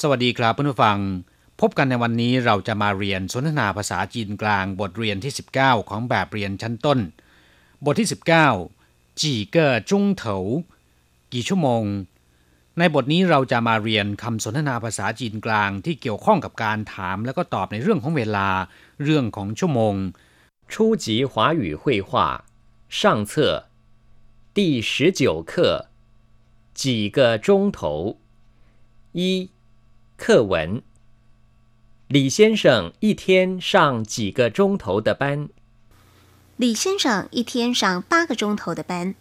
สวัสดีครับเพื่อนผู้ฟัง พบกันในวันนี้เราจะมาเรียนสนทนาภาษาจีนกลางบทเรียนที่ 19 ของแบบเรียนชั้นต้น บทที่ 19จีเกอจุงเถากี่ชั่วโมง ในบทนี้เราจะมาเรียนคำสนทนาภาษาจีนกลางที่เกี่ยวข้องกับการถามแล้วก็ตอบในเรื่องของเวลา เรื่องของชั่วโมง初级华语绘画上册第十九课几个钟头一 课文李先生一天上几个钟头的班？李先生一天上八个钟头的班。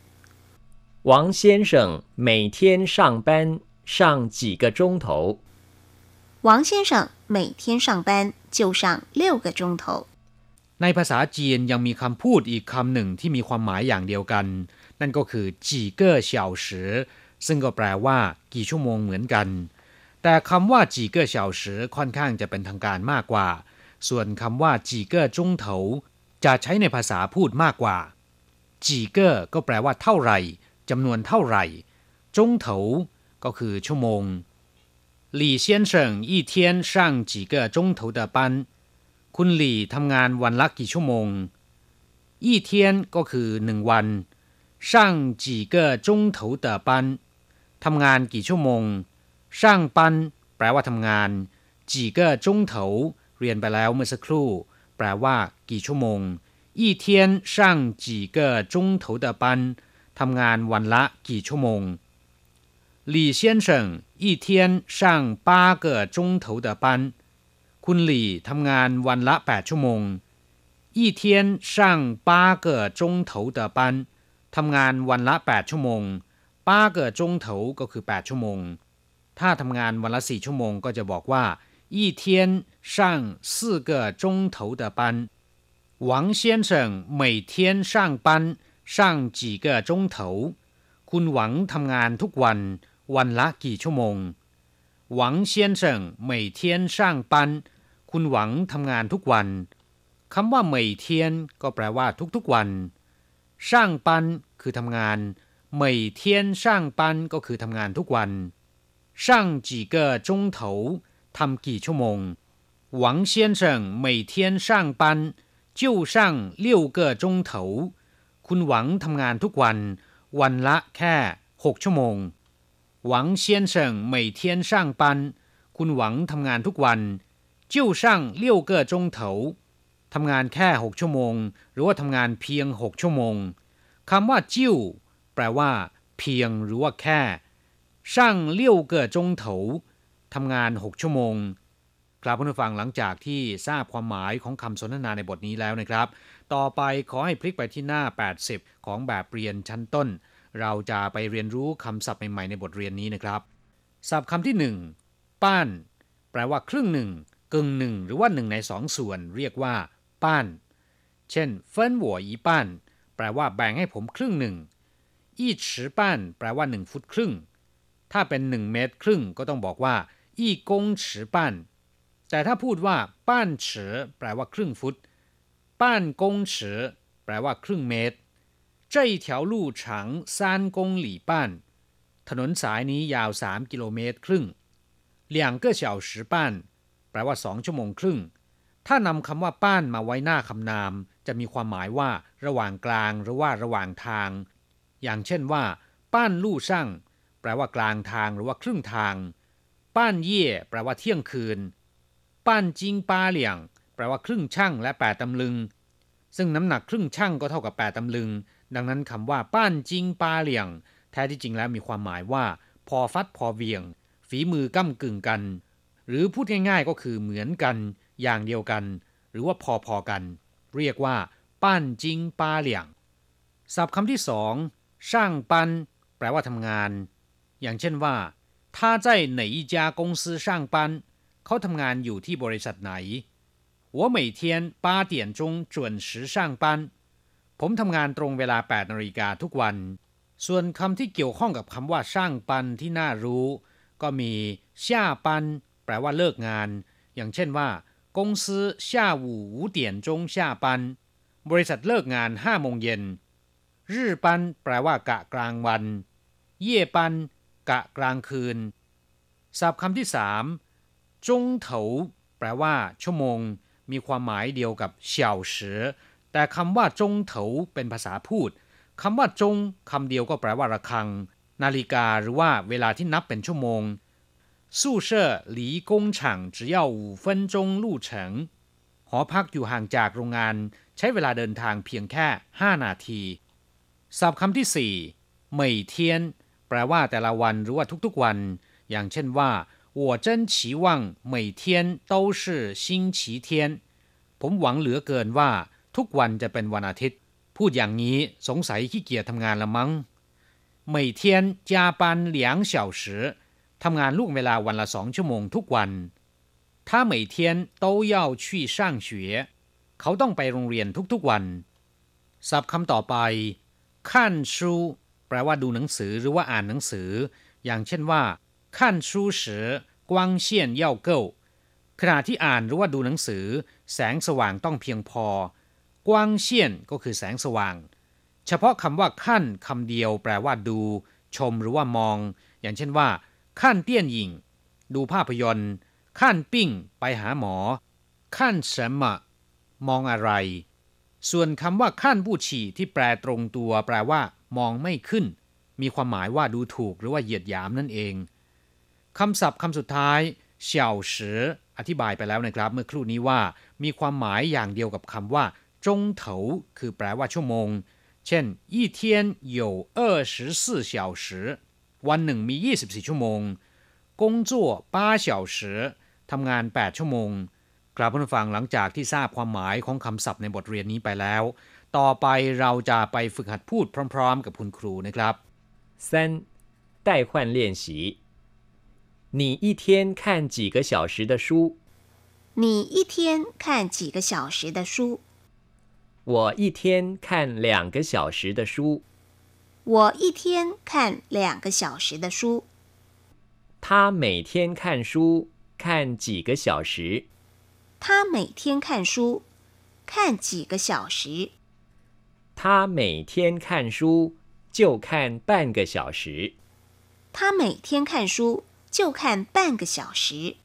王先生每天上班上几个钟头？王先生每天上班就上六个钟头。ในภาษาจีนยังมีคำพูดอีกคำหนึ่งที่มีความหมายอย่างเดียวกัน นั่นก็คือจีเก้อเฉาสือซึ่งก็แปลว่า กี่ชั่วโมงเหมือนกัน แต่คำว่าจีเก้อเฉาสือค่อนข้างจะเป็นทางการมากกว่า ส่วนคำว่าจีเก้อจงเถาจะใช้ในภาษาพูดมากกว่าจีเก้อก็แปลว่าเท่าไหร่จำนวนเท่าไหร่จงเถาก็คือชั่วโมง李先生一天上几个钟头的班คุณหลี่ทำงานวันละกี่ชั่วโมงอีเทียนก็คือหนึ่งวันช่างจีเก้จงเถาเต๋อปันทำงานกี่ชั่วโมง ช่างปันแปลว่าทำงานจีเก้จงเถาเรียนไปแล้วเมื่อสักครู่ แปลว่า กี่ชั่วโมง一天上几个钟头的班ทำงานวันละกี่ชั่วโมง李先生一天上八个钟头的班คุณหลี่ทำงานวันละ 8 ชั่วโมง一天上八个钟头的班ทำงานวันละ 8 ชั่วโมงป้าเกิดจงเถาก็คือ 8 ชั่วโมง ถ้าทำงานวันละ 4 ชั่วโมงก็จะบอกว่า一天上四个钟头的班王先生每天上班上几个钟头คุณหวังทำงานทุกวัน วันละกี่ชั่วโมงหวัง先生每天上班คุณหวังทำงานทุกวัน คำว่าเหมยเทียนก็แปลว่าทุกๆวัน ช่างปันคือทำงานเหมยเทียนช่างปันก็คือทำงานทุกวัน ช่าง几个钟头ทำกี่ชั่วโมงหวัง先生每天上班就上六个钟头คุณหวังทำงานทุกวัน วันละแค่หกชั่วโมงหวัง先生每天上班คุณหวังทำงานทุกวัน就上六个钟头ทำงานแค่หกชั่วโมง หรือว่าทำงานเพียงหกชั่วโมงคำว่าจิ้วแปลว่า เพียงหรือว่าแค่ ช่างเลี้ยวเกิดจงเถาทำงานหกชั่วโมงครับผู้ฟังหลังจากที่ทราบความหมายของคำสนทนาในบทนี้แล้วนะครับ ต่อไปขอให้พลิกไปที่หน้า 80 ของแบบเรียนชั้นต้น เราจะไปเรียนรู้คำศัพท์ใหม่ๆในบทเรียนนี้นะครับศัพท์คำที่หนึ่งป้าน แปลว่าครึ่งหนึ่งกึ่งหนึ่งหรือว่าหนึ่งในสองส่วน เรียกว่า ป้าน เช่นเฟินหัวอีป้าน แปลว่าแบ่งให้ผมครึ่งหนึ่งอี้ฉีป้าน แปลว่าหนึ่งฟุตครึ่ง ถ้าเป็นหนึ่งเมตรครึ่งก็ต้องบอกว่าอี้กงฉีป้านแต่ถ้าพูดว่าป้านฉีแปลว่าครึ่งฟุต ป้านกงฉีแปลว่าครึ่งเมตร这一条路长三公里半ถนนสายนี้ยาว 3 กิโลเมตรครึ่ง两个小时半แปลว่าสองชั่วโมงครึ่ง ถ้านำคำว่าป้านมาไว้หน้าคำนาม จะมีความหมายว่า ระหว่างกลางหรือว่าระหว่างทาง อย่างเช่นว่า ป้านลู่ช่าง แปลว่ากลางทางหรือว่าครึ่งทางป้านเย่แปลว่าเที่ยงคืนป้านจิงป้าเหลี่ยง แปลว่าครึ่งช่างและแปดตำลึง ซึ่งน้ำหนักครึ่งช่างก็เท่ากับแปดตำลึง ดังนั้นคำว่าป้านจิงป้าเหลี่ยง แท้ที่จริงแล้วมีความหมายว่า พอฟัดพอเวียง ฝีมือก้ากึ่งกัน หรือพูดง่ายๆก็คือเหมือนกัน อย่างเดียวกัน หรือว่าพอๆกัน เรียกว่าป้านจิงป้าเหลี่ยงศัพท์คำที่สองช่างปันแปลว่าทำงาน อย่างเช่นว่า他在哪一家公司上班เขาทำงานอยู่ที่บริษัทไหน我每天八点钟准时上班ผมทำงานตรงเวลา8นาฬิกาทุกวัน ส่วนคำที่เกี่ยวข้องกับคำว่าช่างปันที่น่ารู้ ก็มีช่าปันแปลว่าเลิกงาน อย่างเช่นว่า公司下午五点钟下班บริษัทเลิกงานห้าโมงเย็นรื่อปันแปลว่ากะกลางวัน เย่ปัน กะกลางคืนศัพท์คำที่สาม จงเถาแปลว่า ชั่วโมง มีความหมายเดียวกับเฉาสือแต่คำว่าจงเถาเป็นภาษาพูดคำว่าจงคำเดียวก็แปลว่าระฆัง นาฬิกาหรือว่าเวลาที่นับเป็นชั่วโมง宿舍离工厂只要五分钟路程หอพักอยู่ห่างจากโรงงาน ใช้เวลาเดินทางเพียงแค่ 5 นาทีศัพท์คำที่สี่เหมยเทียน แปลว่าแต่ละวันหรือว่าทุกๆวัน อย่างเช่นว่า我真期望每天都是星期天ผมหวังเหลือเกินว่า ทุกวันจะเป็นวันอาทิตย์ พูดอย่างนี้สงสัยขี้เกียจทำงานละมั้ง每天加班两小时ทำงานล่วงเวลาวันละสองชั่วโมงทุกวัน他每天都要去上学เขาต้องไปโรงเรียนทุกๆวันศัพท์คำต่อไปขั้นชู แปลว่าดูหนังสือหรือว่าอ่านหนังสือ อย่างเช่นว่าขั้นชูเฉอกวางเซียนเย่าเก้าขณะที่อ่านหรือว่าดูหนังสือ แสงสว่างต้องเพียงพอ กวางเชียนก็คือแสงสว่าง เฉพาะคำว่าขั้นคำเดียวแปลว่าดู ชมหรือว่ามอง อย่างเช่นว่าขั้นเตี้ยนหญิง ดูภาพยนตร์ขั้นปิ้ง ไปหาหมอขั้นเสมะมองอะไร ส่วนคำว่าขั้นผู้ฉี่ที่แปลตรงตัว แปลว่า มองไม่ขึ้น มีความหมายว่าดูถูกหรือว่าเหยียดหยามนั่นเองคำศัพท์คำสุดท้ายเฉาสืออธิบายไปแล้วนะครับ เมื่อครู่นี้ว่า มีความหมายอย่างเดียวกับคำว่าจงเถาคือแปลว่าชั่วโมง เช่น一天有二十四小时วันหนึ่งมี 24 ชั่วโมง工作八小时ทำงาน 8 ชั่วโมง กราบผู้ฟังหลังจากที่ทราบความหมายของคำศัพท์ในบทเรียนนี้ไปแล้ว ต่อไปเราจะไปฝึกหัดพูดพร้อมๆ กับคุณครูนะครับ三代换练习你一天看几个小时的书你一天看几个小时的书我一天看两个小时的书我一天看两个小时的书他每天看书看几个小时？ 他每天看书看几个小时？他每天看书就看半个小时。他每天看书就看半个小时。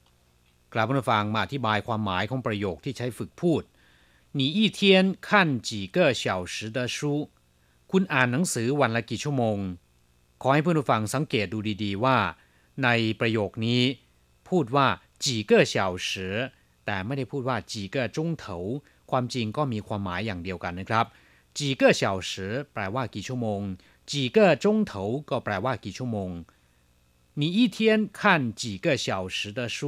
กลับมาฟังมาอธิบายความหมายของประโยคที่ใช้ฝึกพูด你一天看几个小时的书คุณอ่านหนังสือวันละกี่ชั่วโมง ขอให้เพื่อนผู้ฟังสังเกตดูดีๆว่าในประโยคนี้ พูดว่าจีเก้เฉาสือ แต่ไม่ได้พูดว่าจีเก้จงเถาความจริงก็มีความหมายอย่างเดียวกันนะครับจีเก้เฉาสือแปลว่ากี่ชั่วโมงจีเก้จงเถาก็แปลว่ากี่ชั่วโมง你一天看几个小时的书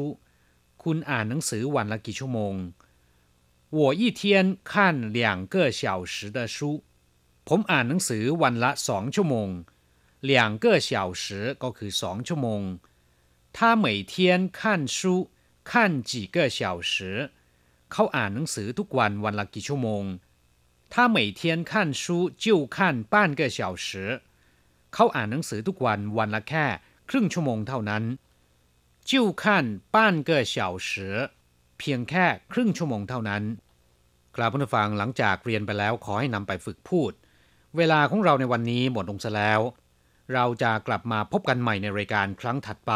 คุณอ่านหนังสือวันละกี่ชั่วโมง我一天看两个小时的书ผมอ่านหนังสือวันละสองชั่วโมง两个小时ก็คือสองชั่วโมง他每天看书 看几个小时เขาอ่านหนังสือทุกวันวันละกี่ชั่วโมง他每天看书就看半个小时เขาอ่านหนังสือทุกวันวันละแค่ครึ่งชั่วโมงเท่านั้น就看半个小时เพียงแค่ครึ่งชั่วโมงเท่านั้นกราบผู้ฟังหลังจากเรียนไปแล้วขอให้นำไปฝึกพูด เวลาของเราในวันนี้หมดลงซะแล้วเราจะกลับมาพบกันใหม่ในรายการครั้งถัดไป